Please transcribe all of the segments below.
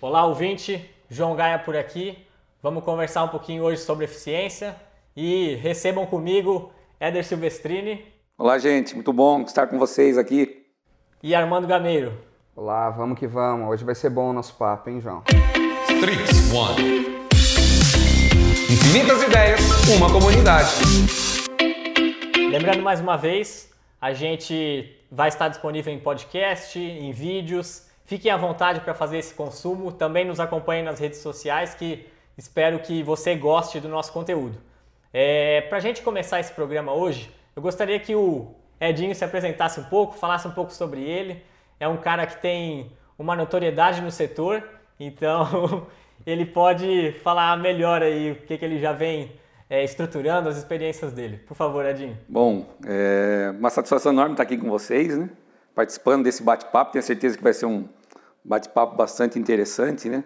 Olá, ouvinte. João Gaia por aqui. Vamos conversar um pouquinho hoje sobre eficiência e recebam comigo Éder Silvestrini. Olá, gente. Muito bom estar com vocês aqui. E Armando Gameiro. Olá, vamos que vamos. Hoje vai ser bom o nosso papo, hein, João? Trix One. Infinitas ideias, uma comunidade. Lembrando mais uma vez, a gente vai estar disponível em podcast, em vídeos Fiquem à vontade para fazer esse consumo. Também nos acompanhem nas redes sociais, que espero que você goste do nosso conteúdo. É, para a gente começar esse programa hoje, eu gostaria que o Edinho se apresentasse um pouco, falasse um pouco sobre ele. É um cara que tem uma notoriedade no setor, então ele pode falar melhor aí o que, que ele já vem é, estruturando, as experiências dele. Por favor, Edinho. Bom, é uma satisfação enorme estar aqui com vocês, né? participando desse bate-papo. Tenho certeza que vai ser um, bate-papo bastante interessante, né?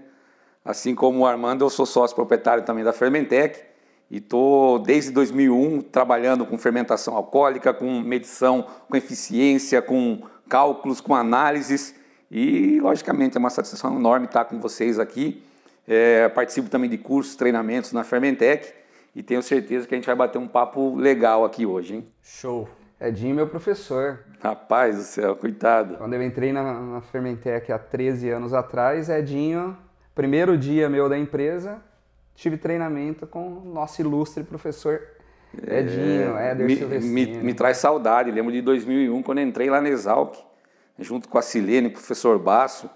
Assim como o Armando, eu sou sócio proprietário também da Fermentec e estou desde 2001 trabalhando com fermentação alcoólica, com medição, com eficiência, com cálculos, com análises e, logicamente, é uma satisfação enorme estar com vocês aqui. É, participo também de cursos, treinamentos na Fermentec e tenho certeza que a gente vai bater um papo legal aqui hoje, hein? Show! Edinho, meu professor. Rapaz do céu, coitado. Quando eu entrei na, na Fermentec há 13 anos atrás, Edinho, primeiro dia meu da empresa, tive treinamento com o nosso ilustre professor Edinho, é, Éder me, me, me, traz saudade, lembro de 2001, quando entrei lá na Exalc, junto com a Silene, professor Basso,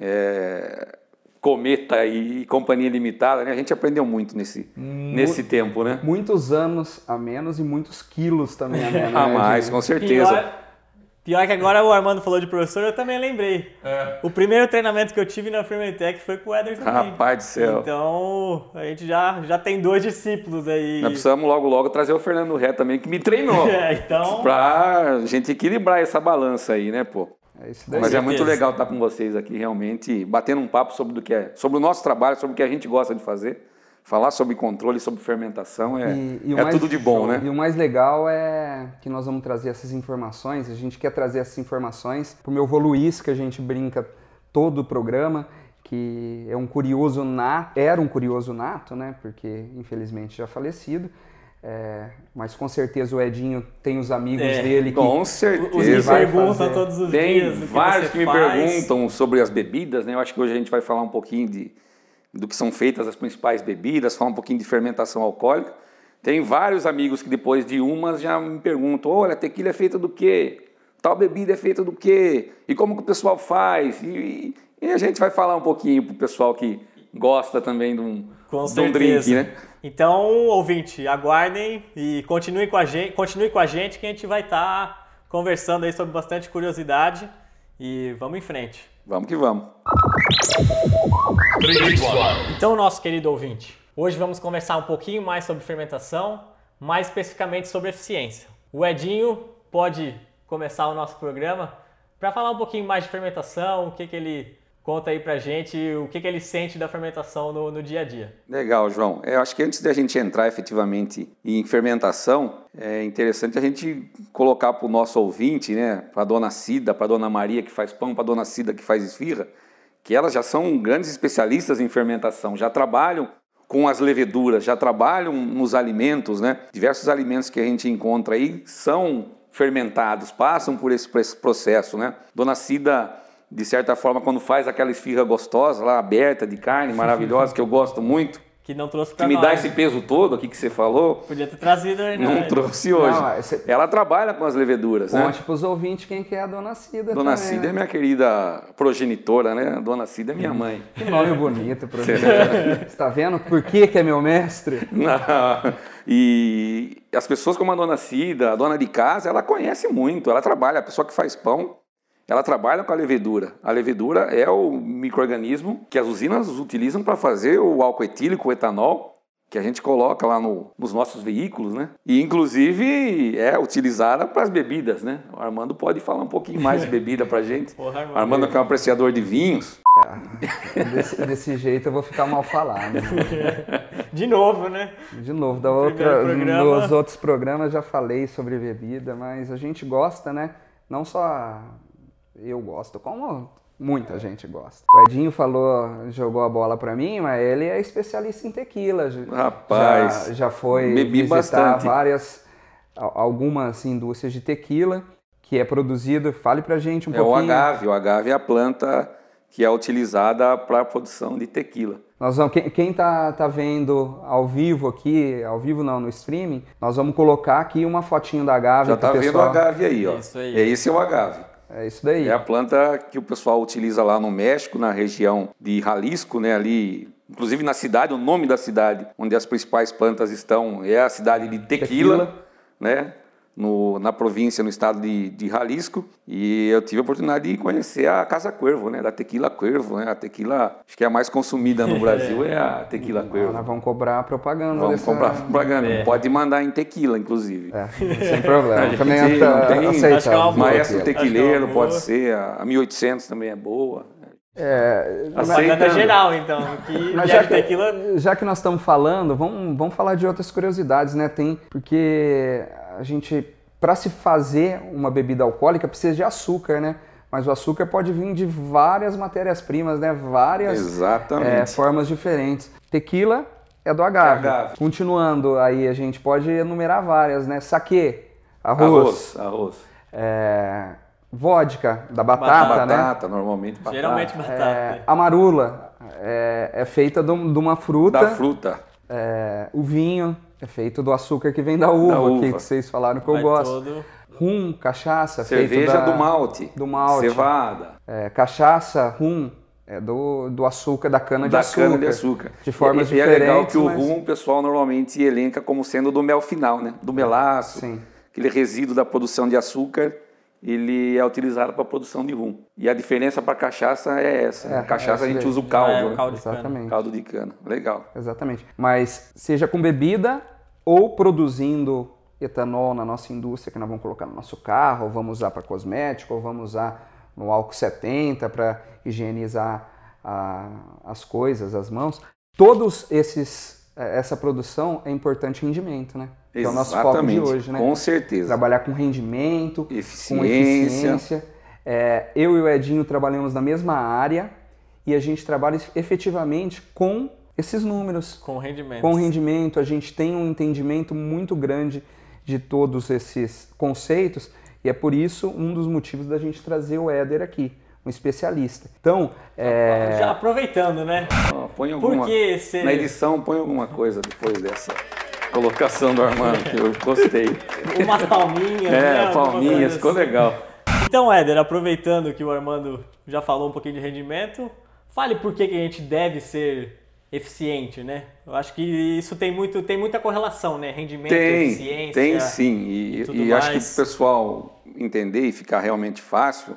é, Cometa e Companhia Limitada, né? A gente aprendeu muito nesse, nesse tempo, né? Muitos anos a menos e muitos quilos também a menos. a né, mais, com certeza. Pior, pior, que agora o Armando falou de professor, eu também lembrei. É. O primeiro treinamento que eu tive na Fermentec foi com o Eder também. Rapaz do céu. Então, a gente já, já tem dois discípulos aí. Nós precisamos logo, logo trazer o Fernando Ré também, que me treinou. é, então... Pra gente equilibrar essa balança aí, né, pô? É. Mas é muito legal estar com vocês aqui, realmente, batendo um papo sobre, do que é, sobre o nosso trabalho, sobre o que a gente gosta de fazer. Falar sobre controle, sobre fermentação é, e, e é mais, tudo de bom, né? E o mais legal é que nós vamos trazer essas informações, a gente quer trazer essas informações para o meu Voluís, que a gente brinca todo o programa, que é um curioso nato, era um curioso nato, né? Porque infelizmente já falecido. É, mas com certeza o Edinho tem os amigos é, dele que. Com certeza. Os me perguntam todos os tem dias. Tem vários que, que me perguntam sobre as bebidas, né? Eu acho que hoje a gente vai falar um pouquinho de, do que são feitas as principais bebidas, falar um pouquinho de fermentação alcoólica. Tem vários amigos que depois de umas já me perguntam: olha, tequila é feita do quê? Tal bebida é feita do quê? E como que o pessoal faz? E, e a gente vai falar um pouquinho para o pessoal que gosta também de um, com de um drink, né? Então, ouvinte, aguardem e continue com a gente, continue com a gente que a gente vai estar tá conversando aí sobre bastante curiosidade e vamos em frente. Vamos que vamos. Então, nosso querido ouvinte, hoje vamos conversar um pouquinho mais sobre fermentação, mais especificamente sobre eficiência. O Edinho pode começar o nosso programa para falar um pouquinho mais de fermentação, o que, que ele Conta aí pra gente o que, que ele sente da fermentação no, no dia a dia. Legal, João. Eu acho que antes da gente entrar efetivamente em fermentação, é interessante a gente colocar para o nosso ouvinte, né, para dona Cida, para dona Maria que faz pão, para dona Cida que faz esfirra, que elas já são grandes especialistas em fermentação, já trabalham com as leveduras, já trabalham nos alimentos, né? Diversos alimentos que a gente encontra aí são fermentados, passam por esse processo, né? Dona Cida de certa forma, quando faz aquela esfirra gostosa lá, aberta, de carne, maravilhosa, que eu gosto muito. Que não trouxe pra Que me nós. dá esse peso todo aqui que você falou. Podia ter trazido aí, Não né? trouxe hoje. Não, você... Ela trabalha com as leveduras, Conte né? Conte pros ouvintes quem que é a Dona Cida Dona também, Cida né? é minha querida progenitora, né? A Dona Cida é minha mãe. Que nome bonito, progenitora. você tá vendo por que que é meu mestre? Não. E as pessoas como a Dona Cida, a dona de casa, ela conhece muito. Ela trabalha, a pessoa que faz pão, ela trabalha com a levedura. A levedura é o microorganismo que as usinas utilizam para fazer o álcool etílico, o etanol, que a gente coloca lá no, nos nossos veículos, né? E inclusive é utilizada para as bebidas, né? O Armando pode falar um pouquinho mais de bebida para gente. Porra, Armando. Armando que é um apreciador de vinhos. Desse, desse jeito eu vou ficar mal falado. De novo, né? De novo, da outra, programa. nos outros programas já falei sobre bebida, mas a gente gosta, né? Não só eu gosto, como muita gente gosta. O Edinho falou, jogou a bola pra mim, mas ele é especialista em tequila. Rapaz, já, já foi bebi visitar bastante. várias, al- algumas indústrias de tequila que é produzido. Fale pra gente um É o pouquinho. agave. O agave é a planta que é utilizada para a produção de tequila. Nós vamos, quem, quem tá, tá vendo ao vivo aqui, ao vivo não, no streaming, nós vamos colocar aqui uma fotinho da agave Já está vendo o agave aí, ó. Isso aí. É esse é o agave. É isso daí. É a planta que o pessoal utiliza lá no México, na região de Jalisco, né, ali, inclusive na cidade, o nome da cidade onde as principais plantas estão é a cidade de Tequila, Tequila. né, no, na província, no estado de, de Jalisco, e eu tive a oportunidade de conhecer a Casa Cuervo, né, da Tequila Cuervo, né, a tequila, acho que é a mais consumida no Brasil é a Tequila Cuervo. nós vamos cobrar propaganda Vamos dessa... comprar propaganda, É. pode mandar em tequila, inclusive. É, sem problema. gente Também ata- tem- aceitamos. Acho que é uma boa. Maestro é tequileiro boa. pode ser, a a 1800 também é boa. É, Propaganda Aceitando. geral, então. Que Mas já que, tequila. já que nós estamos falando, vamos, vamos falar de outras curiosidades, né? Tem, porque a gente, para se fazer uma bebida alcoólica, precisa de açúcar, né? Mas o açúcar pode vir de várias matérias-primas, né? Várias Exatamente. é, formas diferentes. Tequila é do agave. É agave. Continuando, aí a gente pode enumerar várias, né? Saquê, arroz, Arroz, arroz. é, vodka, da batata, né? Batata, normalmente batata. Geralmente batata. É, amarula é, é feita de de uma fruta. Da fruta. É, o vinho é feito do açúcar que vem da uva, Da uva. Que, que vocês falaram que eu Vai gosto. todo- Rum, cachaça, feito Cerveja da- do malte. do malte. Cevada. É, cachaça, rum, é do, do açúcar, da cana de Da açúcar. cana de açúcar. De formas e, e é diferentes. legal que o mas- rum o pessoal normalmente elenca como sendo do mel final, né? Do melaço. Sim. Aquele resíduo da produção de açúcar, ele é utilizado para a produção de rum. E a diferença para cachaça é essa. É, cachaça é a gente usa o Ah, é caldo, o né? caldo de cana. Exatamente. Caldo de cana. Legal. Exatamente. Mas seja com bebida ou produzindo etanol na nossa indústria, que nós vamos colocar no nosso carro, ou vamos usar para cosmético, ou vamos usar no álcool 70 para higienizar a- as coisas, as mãos. Todos esses eh, essa produção é importante rendimento, né? Que é o nosso foco de hoje, né? Com certeza. Trabalhar com rendimento, com Eficiência. eficiência. É, eu e o Edinho trabalhamos na mesma área e a gente trabalha efetivamente com esses números. Com rendimento. Com rendimento, a gente tem um entendimento muito grande de todos esses conceitos e é por isso um dos motivos da gente trazer o Éder aqui, um especialista. Então, é, Já aproveitando, né? Põe Por alguma, que você. Na edição, põe alguma coisa depois dessa colocação do Armando, que eu gostei. Umas palminhas, né? É, Alguma palminhas, ficou assim. legal. Então, Éder, aproveitando que o Armando já falou um pouquinho de rendimento, fale por que, que a gente deve ser eficiente, né? Eu acho que isso tem, muito, tem muita correlação, né? Rendimento, Tem, eficiência. tem sim. E, tudo e acho que o pessoal entender e ficar realmente fácil,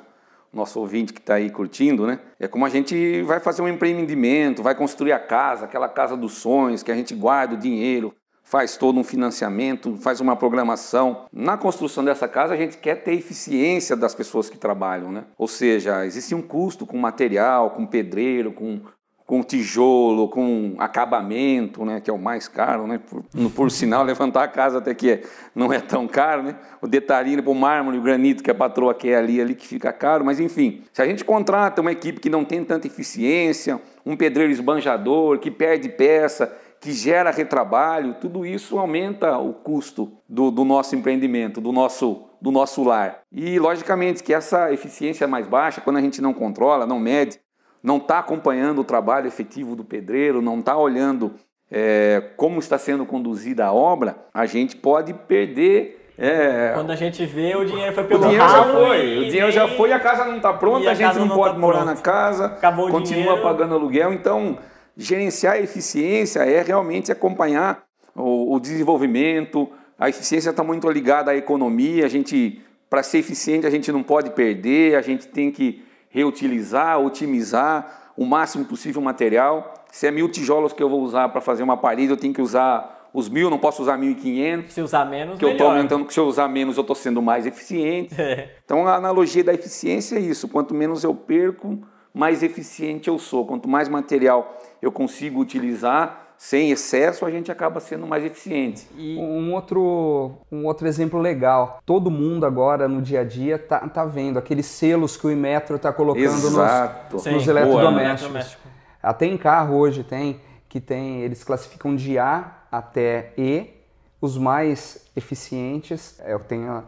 nosso ouvinte que está aí curtindo, né? É como a gente vai fazer um empreendimento, vai construir a casa, aquela casa dos sonhos, que a gente guarda o dinheiro, faz todo um financiamento, faz uma programação. Na construção dessa casa, a gente quer ter eficiência das pessoas que trabalham, né? Ou seja, existe um custo com material, com pedreiro, com com tijolo, com acabamento, né, que é o mais caro, né, por, por sinal, levantar a casa até que é- não é tão caro, né, o detalhinho para o mármore, o granito que a patroa quer ali, ali que fica caro, mas enfim, se a gente contrata uma equipe que não tem tanta eficiência, um pedreiro esbanjador, que perde peça, que gera retrabalho, tudo isso aumenta o custo do, do nosso empreendimento, do nosso, do nosso lar. E, logicamente, que essa eficiência mais baixa, quando a gente não controla, não mede, não está acompanhando o trabalho efetivo do pedreiro, não está olhando é, como está sendo conduzida a obra, a gente pode perder. é, Quando a gente vê, o dinheiro foi o pelo dinheiro já foi, e o dinheiro já foi, a casa não está pronta, a a gente não, não pode tá morar pronta. na casa, Acabou o continua pagando aluguel. Então, gerenciar a eficiência é realmente acompanhar o, o desenvolvimento. A eficiência está muito ligada à economia. A gente, para ser eficiente, a gente não pode perder, a gente tem que reutilizar, otimizar o máximo possível o material. Se é mil tijolos que eu vou usar para fazer uma parede, eu tenho que usar os mil, não posso usar 1.500. Se usar menos, que eu estou melhor. aumentando, que se eu usar menos, eu estou sendo mais eficiente. É. Então, a analogia da eficiência é isso. Quanto menos eu perco, mais eficiente eu sou. Quanto mais material eu consigo utilizar sem excesso, a gente acaba sendo mais eficiente. E Um outro, um outro exemplo legal. Todo mundo agora no dia a dia tá, tá vendo aqueles selos que o Imetro tá colocando nos, Exato. Sim. nos Boa, eletrodomésticos. eletrodoméstico. Até em carro hoje tem que tem, eles classificam de A até E. Os mais eficientes, é, eu tenho a,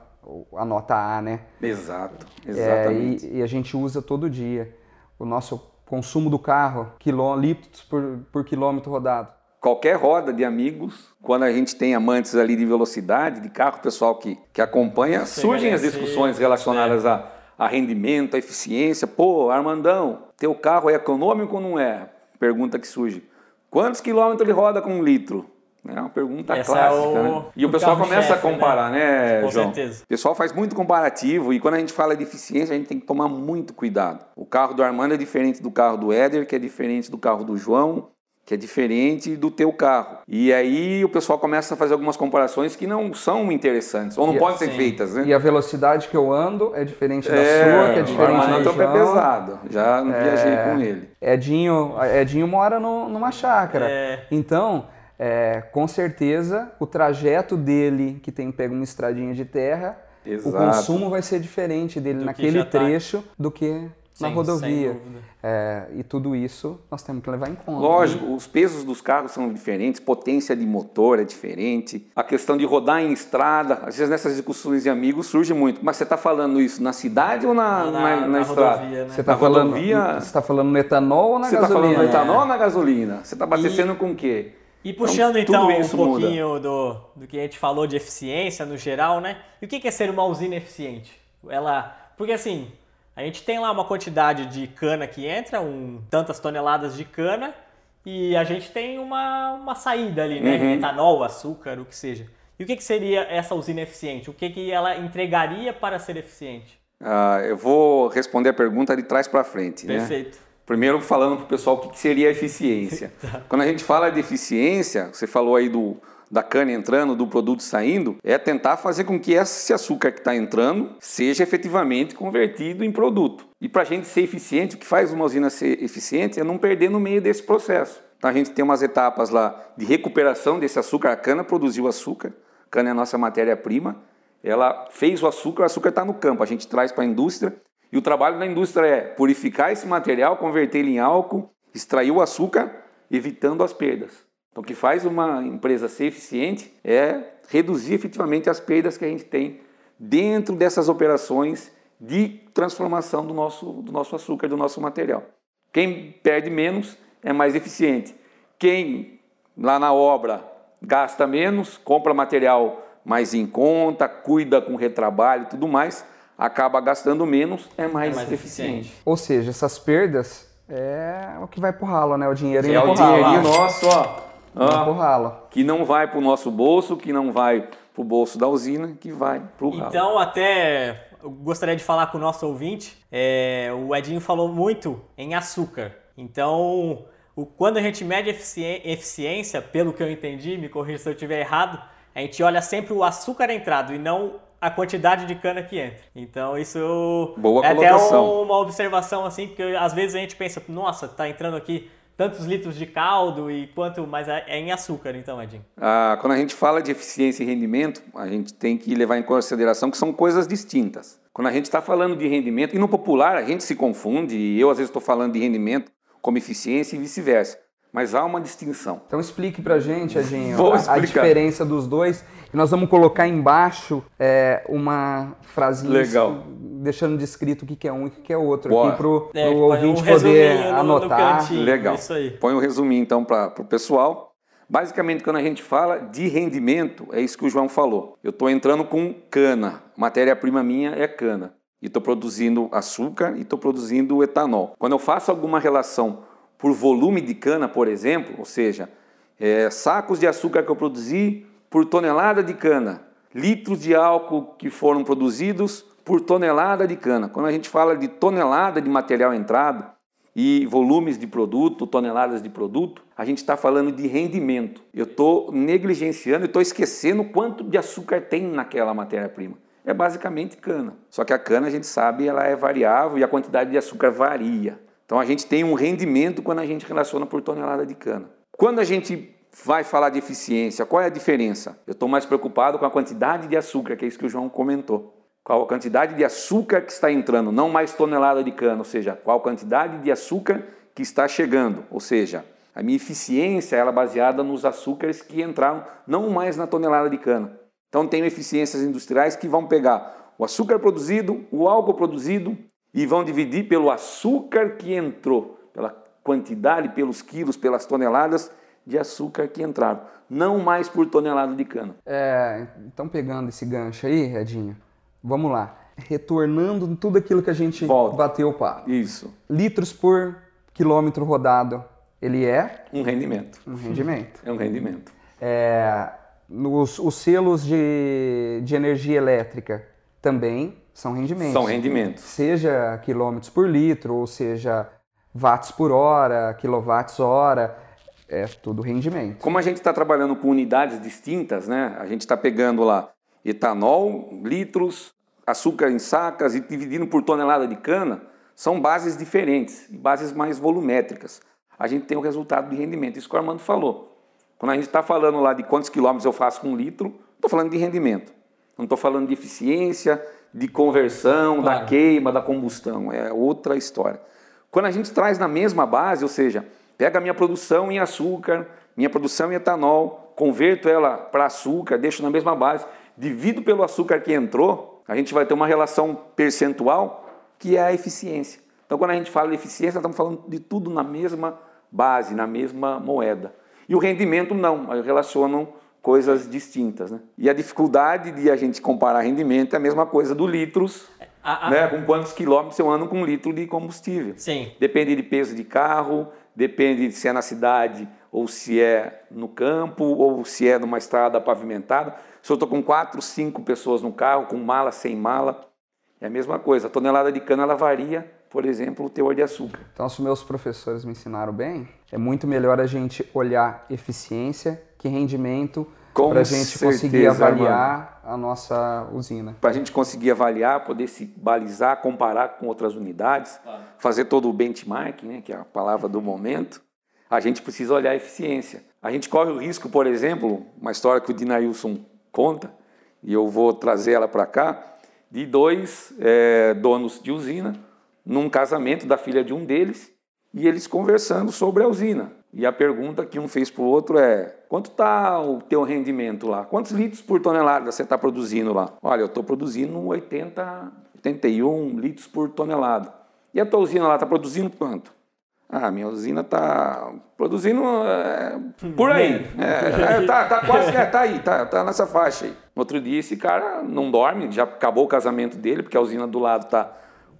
a nota A, né? Exato. É, Exatamente. e, e a gente usa todo dia. O nosso consumo do carro, quilô, litros por, por quilômetro rodado. Qualquer roda de amigos, quando a gente tem amantes ali de velocidade, de carro, pessoal que, que acompanha, surgem as discussões relacionadas a, a rendimento, a eficiência. Pô, Armandão, teu carro é econômico ou não é? Pergunta que surge. Quantos quilômetros ele roda com um litro? É uma pergunta Essa clássica, é o- né? E o o pessoal começa a carro-chefe, comparar, né, Com João? certeza. O pessoal faz muito comparativo e quando a gente fala de eficiência, a gente tem que tomar muito cuidado. O carro do Armando é diferente do carro do Éder, que é diferente do carro do João, que é diferente do teu carro. E aí o pessoal começa a fazer algumas comparações que não são interessantes, ou não E podem ser assim, feitas, né? E a velocidade que eu ando é diferente da É, sua, que é diferente do é pé João. pesado, já viajei com ele. Edinho, Edinho mora no- numa chácara. É. Então, é, com certeza, o trajeto dele, que tem pego uma estradinha de terra, Exato. o consumo vai ser diferente dele Do que naquele tá- trecho do que na Sim, rodovia. É, e tudo isso nós temos que levar em conta. Lógico, os pesos dos carros são diferentes, potência de motor é diferente, a questão de rodar em estrada, às vezes nessas discussões de amigos surge muito. Mas você está falando isso na cidade ou na, Na- na, na na estrada? rodovia, né? Você está Na falando, rodovia- você tá falando no etanol ou na Você está gasolina? falando no etanol ou na gasolina? Você está abastecendo com o quê? E puxando Então, então, um muda. pouquinho do, do que a gente falou de eficiência no geral, né? E o que que é ser uma usina eficiente? Ela, porque assim, a gente tem lá uma quantidade de cana que entra, um, tantas toneladas de cana, e a gente tem uma, uma saída ali, né? Uhum. Etanol, açúcar, o que seja. E o que, que seria essa usina eficiente? O que, que ela entregaria para ser eficiente? Ah, eu vou responder a pergunta de trás para frente. né? Perfeito. Primeiro falando para o pessoal o que que seria eficiência. Quando a gente fala de eficiência, você falou aí do, da cana entrando, do produto saindo, é tentar fazer com que esse açúcar que está entrando seja efetivamente convertido em produto. E para a gente ser eficiente, o que faz uma usina ser eficiente é não perder no meio desse processo. Então a gente tem umas etapas lá de recuperação desse açúcar. A cana produziu açúcar, a cana é a nossa matéria-prima, ela fez o açúcar, o açúcar está no campo, a gente traz para a indústria e o trabalho da indústria é purificar esse material, converter ele em álcool, extrair o açúcar, evitando as perdas. Então, o que faz uma empresa ser eficiente é reduzir efetivamente as perdas que a gente tem dentro dessas operações de transformação do nosso, do nosso açúcar, do nosso material. Quem perde menos é mais eficiente. Quem lá na obra gasta menos, compra material mais em conta, cuida com retrabalho e tudo mais, acaba gastando menos, é mais, É mais eficiente. eficiente. Ou seja, essas perdas é o que vai pro ralo, né? O dinheiro É indo o pro ralo. dinheirinho nosso, ó, Ó, ralo. que não vai para o nosso bolso, que não vai para o bolso da usina, que vai para o ralo. Então, até eu gostaria de falar com o nosso ouvinte. é, o Edinho falou muito em açúcar. Então, o- quando a gente mede efici- eficiência, pelo que eu entendi, me corrija se eu estiver errado, a gente olha sempre o açúcar entrado e não a quantidade de cana que entra. Então, isso Boa é até colocação. uma observação assim, porque às vezes a gente pensa, nossa, tá entrando aqui tantos litros de caldo e quanto, mas é é em açúcar, então, Edinho. Ah, quando a gente fala de eficiência e rendimento, a gente tem que levar em consideração que são coisas distintas. Quando a gente está falando de rendimento, e no popular a gente se confunde, e eu às vezes estou falando de rendimento como eficiência e vice-versa. Mas há uma distinção. Então explique pra gente, Edinho, Vou a, a diferença dos dois. E nós vamos colocar embaixo é, uma frasinha Legal. deixando descrito o que é um e o que é outro. Boa. Aqui pro, É, pro ouvinte um poder no- no anotar. cantinho. Legal. Isso aí. Põe um resuminho então para o pessoal. Basicamente, quando a gente fala de rendimento, é isso que o João falou. Eu estou entrando com cana, matéria-prima minha é cana. E estou produzindo açúcar e estou produzindo etanol. Quando eu faço alguma relação por volume de cana, por exemplo, ou seja, é, sacos de açúcar que eu produzi por tonelada de cana, litros de álcool que foram produzidos por tonelada de cana. Quando a gente fala de tonelada de material entrado, e volumes de produto, toneladas de produto, a gente está falando de rendimento. Eu estou negligenciando, estou esquecendo quanto de açúcar tem naquela matéria-prima. É basicamente cana. Só que a cana, a gente sabe, ela é variável e a quantidade de açúcar varia. Então a gente tem um rendimento quando a gente relaciona por tonelada de cana. Quando a gente vai falar de eficiência, qual é a diferença? Eu estou mais preocupado com a quantidade de açúcar, que é isso que o João comentou. Qual a quantidade de açúcar que está entrando, não mais tonelada de cana, ou seja, qual a quantidade de açúcar que está chegando, ou seja, a minha eficiência ela é baseada nos açúcares que entraram, não mais na tonelada de cana. Então tenho eficiências industriais que vão pegar o açúcar produzido, o álcool produzido e vão dividir pelo açúcar que entrou, pela quantidade, pelos quilos, pelas toneladas de açúcar que entraram, não mais por tonelada de cana. É, então pegando esse gancho aí, Edinho, vamos lá. Retornando tudo aquilo que a gente Volta. bateu o papo. Isso, Litros por quilômetro rodado, ele é um rendimento. um rendimento. É um rendimento. É, nos, os selos de, de energia elétrica também são rendimentos. São rendimentos. Seja quilômetros por litro, ou seja watts por hora, quilowatts hora, é tudo rendimento. Como a gente está trabalhando com unidades distintas, né? A gente está pegando lá etanol, litros, açúcar em sacas e dividindo por tonelada de cana, são bases diferentes, bases mais volumétricas. A gente tem o resultado de rendimento. Isso que o Armando falou. Quando a gente está falando lá de quantos quilômetros eu faço com um litro, estou falando de rendimento. Não estou falando de eficiência, de conversão, Claro. da queima, da combustão. É outra história. Quando a gente traz na mesma base, ou seja, pega a minha produção em açúcar, minha produção em etanol, converto ela para açúcar, deixo na mesma base, divido pelo açúcar que entrou, a gente vai ter uma relação percentual que é a eficiência. Então, quando a gente fala de eficiência, estamos falando de tudo na mesma base, na mesma moeda. E o rendimento não, relacionam coisas distintas. Né? E a dificuldade de a gente comparar rendimento é a mesma coisa do litros, A- a- né? com quantos quilômetros eu ando com um litro de combustível. Sim. Depende de peso de carro, depende de se é na cidade ou se é no campo ou se é numa estrada pavimentada. Se eu estou com quatro, cinco pessoas no carro, com mala, sem mala, é a mesma coisa. A tonelada de cana ela varia, por exemplo, o teor de açúcar. Então, se meus professores me ensinaram bem, é muito melhor a gente olhar eficiência que rendimento para a gente conseguir certeza, avaliar a nossa usina. Para a gente conseguir avaliar, poder se balizar, comparar com outras unidades, fazer todo o benchmark, né, que é a palavra do momento, a gente precisa olhar a eficiência. A gente corre o risco, por exemplo, uma história que o Dinailson conta, e eu vou trazer ela para cá, de dois eh, donos de usina, num casamento da filha de um deles, e eles conversando sobre a usina. E a pergunta que um fez para o outro é: quanto está o teu rendimento lá? Quantos litros por tonelada você está produzindo lá? Olha, eu estou produzindo 80, 81 litros por tonelada. E a tua usina lá está produzindo quanto? Ah, minha usina está produzindo é, por aí. É, é, tá, tá quase, é, tá aí, tá, tá nessa faixa aí. No outro dia esse cara não dorme, já acabou o casamento dele, porque a usina do lado está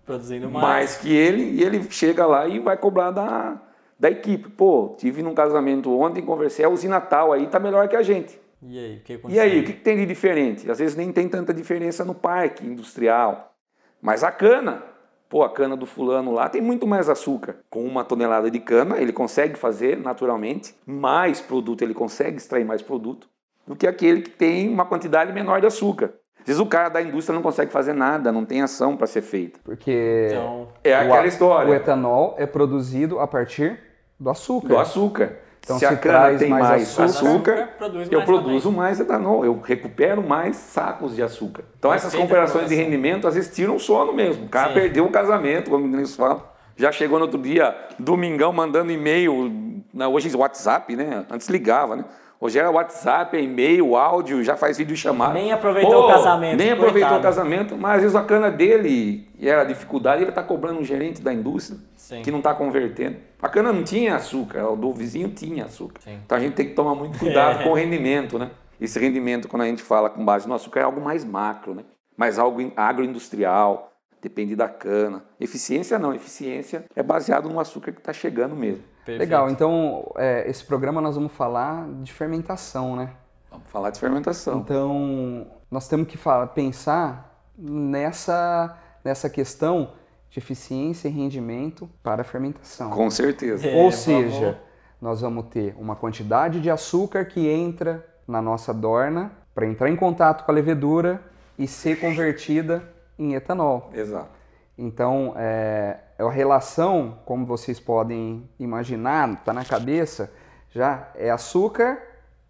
Produzindo mais. mais que ele, e ele chega lá e vai cobrar da, da equipe. Pô, tive num casamento ontem, conversei, a usina tal aí tá melhor que a gente. E aí, o que E aconteceu? aí, o que, que tem de diferente? Às vezes nem tem tanta diferença no parque industrial. Mas a cana, pô, a cana do fulano lá tem muito mais açúcar. Com uma tonelada de cana, ele consegue fazer naturalmente mais produto, ele consegue extrair mais produto do que aquele que tem uma quantidade menor de açúcar. Às vezes o cara da indústria não consegue fazer nada, não tem ação para ser feita. Porque Então, É o, aquela a- história. o etanol é produzido a partir do açúcar. do açúcar. Então, se a se cana traz tem mais mais, açúcar, açúcar, produz eu mais produzo mais etanol, eu recupero mais sacos de açúcar. Então essas comparações de rendimento às vezes tiram o sono mesmo. O cara Sim. perdeu o casamento, como eles falam. Já chegou no outro dia, domingão, mandando e-mail, na- hoje é WhatsApp, né? Antes ligava, né? Hoje era WhatsApp, é e-mail, áudio, já faz vídeo chamada. Nem aproveitou o casamento, Nem aproveitou coitado. o casamento, mas às vezes a cana dele, e era a dificuldade, ele está cobrando um gerente da indústria Sim. que não está convertendo. A cana não tinha açúcar, o do vizinho tinha açúcar. Sim. Então a gente tem que tomar muito cuidado com o rendimento, né? Esse rendimento, quando a gente fala com base no açúcar, é algo mais macro, né? Mas algo in- agroindustrial, depende da cana. Eficiência não, eficiência é baseado no açúcar que está chegando mesmo. Perfeito. Legal, então é, esse programa nós vamos falar de fermentação, né? Vamos falar de fermentação. Então, nós temos que fa- pensar nessa, nessa questão de eficiência e rendimento para a fermentação. Com certeza. É, Ou vamos- seja, nós vamos ter uma quantidade de açúcar que entra na nossa dorna para entrar em contato com a levedura e ser convertida em etanol. Exato. Então, é, a relação, como vocês podem imaginar, está na cabeça, já é açúcar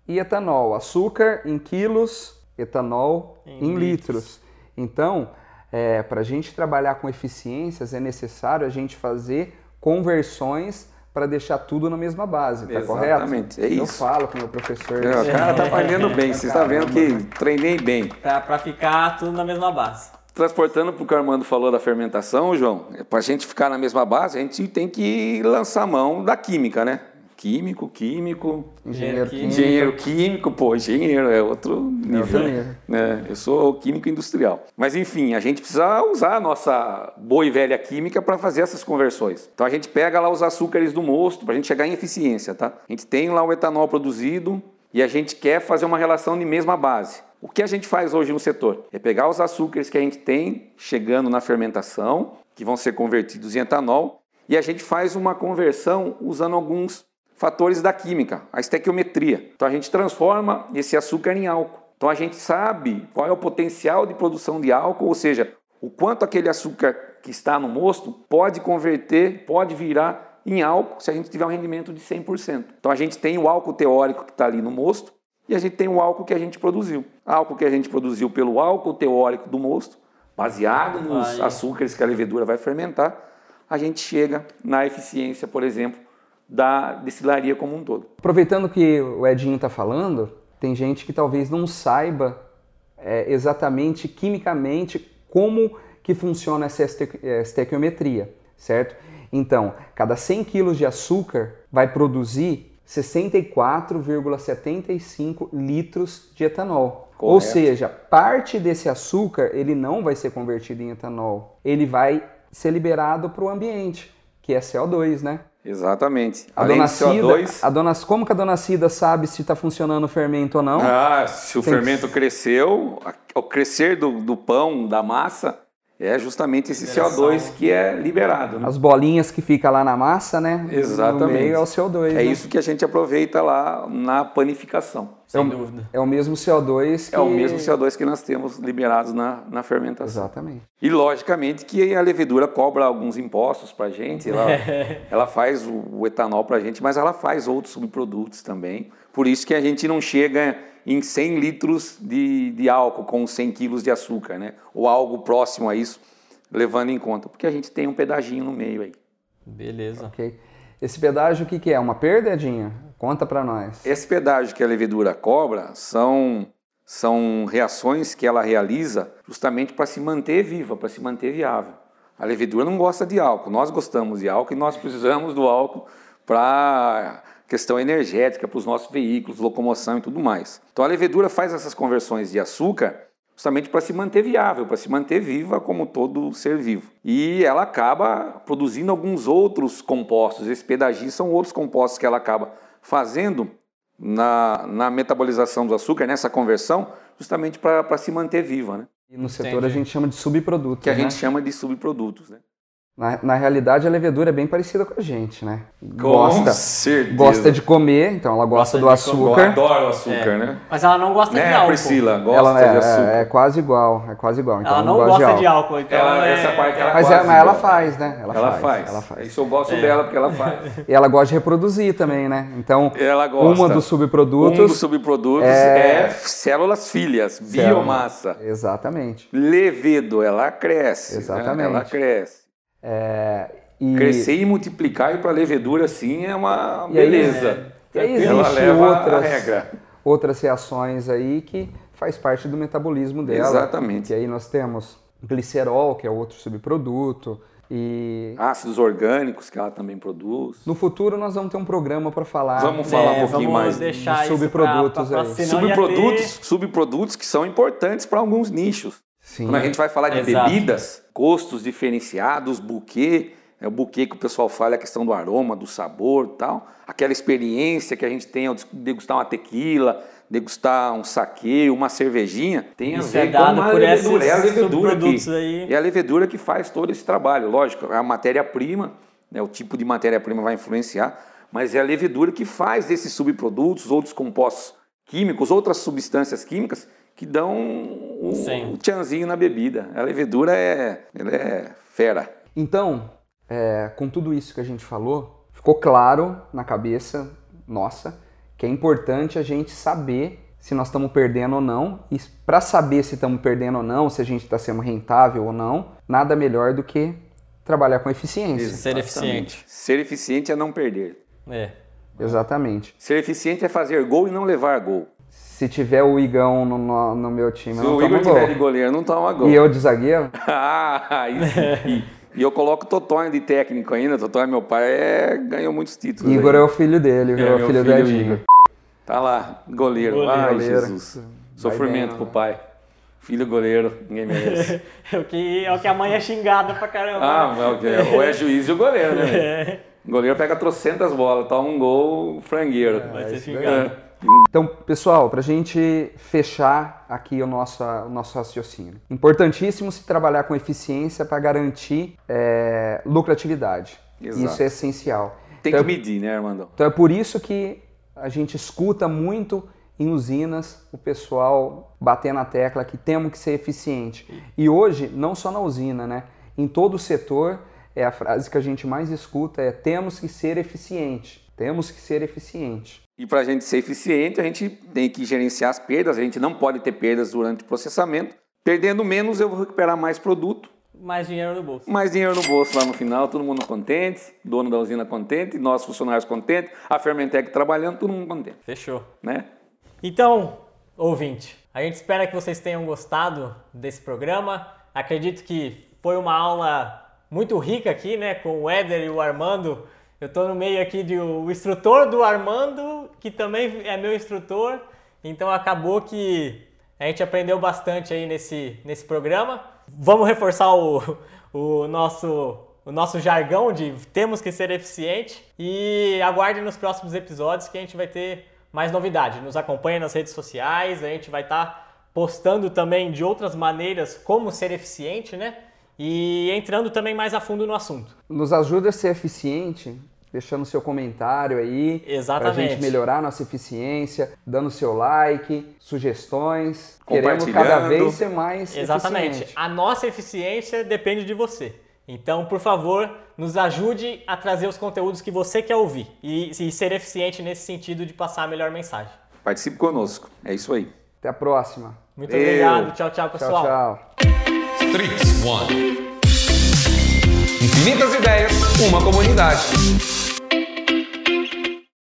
e etanol. Açúcar em quilos, etanol Em em, litros. litros. Então, para a gente trabalhar com eficiências, é necessário a gente fazer conversões para deixar tudo na mesma base, tá correto? Exatamente, é Eu isso. falo com o meu professor. É, o cara tá aprendendo bem, você está vendo que treinei bem. Pra, pra ficar tudo na mesma base. Transportando para o que o Armando falou da fermentação, João, para a gente ficar na mesma base, a gente tem que lançar mão da química, né? Químico, químico, Engenheiro químico. engenheiro químico, pô, engenheiro é outro nível. nível. né? Eu sou químico industrial. Mas enfim, a gente precisa usar a nossa boa e velha química para fazer essas conversões. Então a gente pega lá os açúcares do mosto para a gente chegar em eficiência, tá? A gente tem lá o etanol produzido e a gente quer fazer uma relação de mesma base. O que a gente faz hoje no setor? É pegar os açúcares que a gente tem chegando na fermentação, que vão ser convertidos em etanol, e a gente faz uma conversão usando alguns fatores da química, a estequiometria. Então a gente transforma esse açúcar em álcool. Então a gente sabe qual é o potencial de produção de álcool, ou seja, o quanto aquele açúcar que está no mosto pode converter, pode virar em álcool se a gente tiver um rendimento de 100%. Então a gente tem o álcool teórico que está ali no mosto e a gente tem o álcool que a gente produziu. Álcool que a gente produziu pelo álcool teórico do mosto, baseado nos Vai. açúcares que a levedura vai fermentar, a gente chega na eficiência, por exemplo, da destilaria como um todo. Aproveitando que o Edinho está falando, tem gente que talvez não saiba é, exatamente quimicamente como que funciona essa este- estequiometria, certo? Então, cada 100 quilos de açúcar vai produzir 64,75 litros de etanol. Ou Correto. seja, parte desse açúcar ele não vai ser convertido em etanol, ele vai ser liberado para o ambiente, que é CO2, né? Exatamente. A Além dona do CO2, Cida, a dona, como que a dona Cida sabe se está funcionando o fermento ou não? Ah, se o Tem que- fermento cresceu, o crescer do, do pão, da massa, é justamente esse CO2 que é liberado. né? As bolinhas que fica lá na massa, né? Exatamente. No meio é o CO2. É né? isso que a gente aproveita lá na panificação. Sem um- dúvida. É o mesmo CO2 que... É o mesmo CO2 que nós temos liberados na, na fermentação. Exatamente. E logicamente que a levedura cobra alguns impostos para a gente, ela, ela faz o, o etanol para a gente, mas ela faz outros subprodutos também. Por isso que a gente não chega em 100 litros de, de álcool com 100 quilos de açúcar, né? ou algo próximo a isso, levando em conta, porque a gente tem um pedaginho no meio aí. Beleza. Ok. Esse pedágio, o que, que é? Uma perda, Edinho? Conta pra nós. Esse pedágio que a levedura cobra são, são reações que ela realiza justamente para se manter viva, para se manter viável. A levedura não gosta de álcool, nós gostamos de álcool e nós precisamos do álcool para questão energética, para os nossos veículos, locomoção e tudo mais. Então a levedura faz essas conversões de açúcar justamente para se manter viável, para se manter viva como todo ser vivo. E ela acaba produzindo alguns outros compostos. Esse pedagis são outros compostos que ela acaba fazendo na, na metabolização do açúcar, nessa conversão, justamente para se manter viva, né? E no setor Entendi. a gente chama de subproduto, que a né? gente chama de subprodutos. Né? Na, na realidade, a levedura é bem parecida com a gente, né? Com Gosta, certeza. gosta de comer, então ela gosta, Gosta do de açúcar. Adoro o açúcar, É. né? Mas ela não gosta de Né, álcool. Priscila? Gosta Ela é, de açúcar. é, é quase igual, é quase igual. Então Ela não gosta gosta de álcool, então Ela- é... essa parte ela Mas, é, mas ela faz, né? Ela, Ela faz, faz. Ela faz. Isso eu gosto dela porque ela faz. E ela gosta de reproduzir também, né? Então, Ela gosta. uma dos subprodutos. Um dos subprodutos é- é, células filhas, biomassa. Exatamente. Levedo, ela cresce. né? Exatamente. Ela cresce. É, e, Crescer e multiplicar e para levedura assim é uma E aí, beleza. e aí ela existe leva outras, a regra. outras reações aí que faz parte do metabolismo dela. Exatamente. Que aí nós temos glicerol, que é outro subproduto. E Ácidos orgânicos que ela também produz. no futuro nós vamos ter um programa para falar. Vamos falar É, um pouquinho vamos mais. deixar de subprodutos pra, aí. pra, pra, ia Subprodutos, ter- subprodutos que são importantes para alguns nichos. Sim. Quando a gente vai falar de Exato. bebidas, gostos diferenciados, buquê, é o buquê que o pessoal fala, é a questão do aroma, do sabor e tal. Aquela experiência que a gente tem ao degustar uma tequila, degustar um saque, uma cervejinha, tem a Isso ver é dado com a por levedura. É a levedura subprodutos que, aí. é a levedura que faz todo esse trabalho. Lógico, a matéria-prima, né, o tipo de matéria-prima vai influenciar, mas é a levedura que faz desses subprodutos, outros compostos químicos, outras substâncias químicas que dão um, Sim. um tchanzinho na bebida. A levedura é, ela é fera. Então, é, com tudo isso que a gente falou, ficou claro na cabeça nossa que é importante a gente saber se nós estamos perdendo ou não. E para saber se estamos perdendo ou não, se a gente está sendo rentável ou não, nada melhor do que trabalhar com eficiência. Ser eficiente. Ser eficiente é não perder. É. Exatamente. Ser eficiente é fazer gol e não levar gol. Se tiver o Igão no, no- no meu time, Se eu não o Igor gol. tiver de goleiro, não toma gol. E eu de zagueiro? ah, isso. E, e eu coloco o Totonho de técnico ainda. O Totonho, meu pai, é, ganhou muitos títulos. Igor aí. é o filho dele, É, é, o meu filho do filho Edinho. Igor. Tá lá, goleiro. Goleiro. Ai, Goleiro. Jesus. Sofrimento bem, pro né? pai. Filho goleiro, ninguém merece. É o que, é o que a mãe é xingada pra caramba. ah, mas o quê? ou é juiz e o goleiro, né? velho? O goleiro pega trocentas bolas, toma um gol, frangueiro. Vai ser xingado. Então, pessoal, para a gente fechar aqui o nosso, o nosso raciocínio. Importantíssimo se trabalhar com eficiência para garantir é, lucratividade. Exato. Isso é essencial. Tem então, que medir, né, Armandão? então é por isso que a gente escuta muito em usinas o pessoal bater na tecla que temos que ser eficiente. E hoje, não só na usina, né? Em todo o setor, é a frase que a gente mais escuta é temos que ser eficiente. Temos que ser eficiente. E para a gente ser eficiente, a gente tem que gerenciar as perdas, a gente não pode ter perdas durante o processamento. Perdendo menos, eu vou recuperar mais produto, Mais dinheiro no bolso. mais dinheiro no bolso lá no final, todo mundo contente, dono da usina contente, nós funcionários contentes, a Fermentec trabalhando, todo mundo contente, Fechou. né? Então, ouvinte, a gente espera que vocês tenham gostado desse programa. Acredito que foi uma aula muito rica aqui, né, com o Éder e o Armando. Eu estou no meio aqui de o instrutor do Armando, que também é meu instrutor. Então acabou que a gente aprendeu bastante aí nesse, nesse programa. Vamos reforçar o, o nosso o nosso jargão de temos que ser eficiente e aguarde nos próximos episódios que a gente vai ter mais novidade. Nos acompanhe nas redes sociais, a gente vai estar postando também de outras maneiras como ser eficiente, né? E entrando também mais a fundo no assunto. Nos ajuda a ser eficiente, deixando seu comentário aí. Exatamente. Pra gente melhorar nossa eficiência, dando seu like, sugestões. Queremos cada vez ser mais Exatamente. eficiente. A nossa eficiência depende de você. Então, por favor, nos ajude a trazer os conteúdos que você quer ouvir e, e ser eficiente nesse sentido de passar a melhor mensagem. Participe conosco, é isso aí. Até a próxima. Muito Eu. obrigado. Tchau, tchau, pessoal. Tchau, tchau. Streets One. Infinitas ideias, uma comunidade.